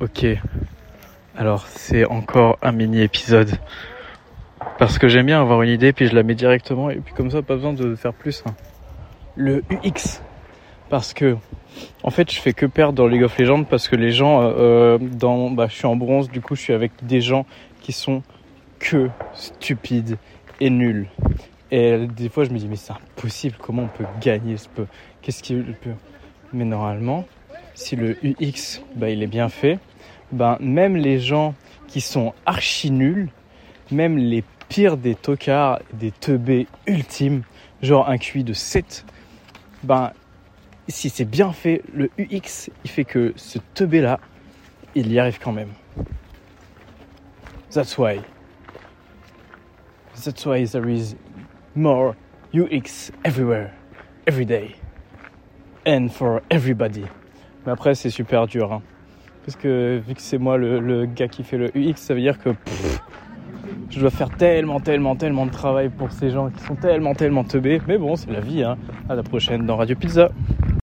Ok. Alors c'est encore un mini épisode. Parce que j'aime bien avoir une idée puis je la mets directement et puis comme ça pas besoin de faire plus. hein. Le UX. Parce que en fait je fais que perdre dans League of Legends parce que les gens euh, dans bah je suis en bronze du coup je suis avec des gens qui sont que stupides et nuls. Et des fois je me dis mais c'est impossible comment on peut gagner ce peu? Qu'est-ce qui peut? Mais normalement si le UX bah, il est bien fait, ben même les gens qui sont archi nuls, même les pires des tocards, des teubés ultimes, genre un QI de 7, ben si c'est bien fait, le UX il fait que ce teubé là, il y arrive quand même. That's why. That's why there is more UX everywhere, every day, and for everybody. Mais après, c'est super dur. hein. Parce que vu que c'est moi le, gars qui fait le UX, ça veut dire que je dois faire tellement, tellement, tellement de travail pour ces gens qui sont tellement, tellement teubés. Mais bon, c'est la vie. Hein. À la prochaine dans Radio Pizza.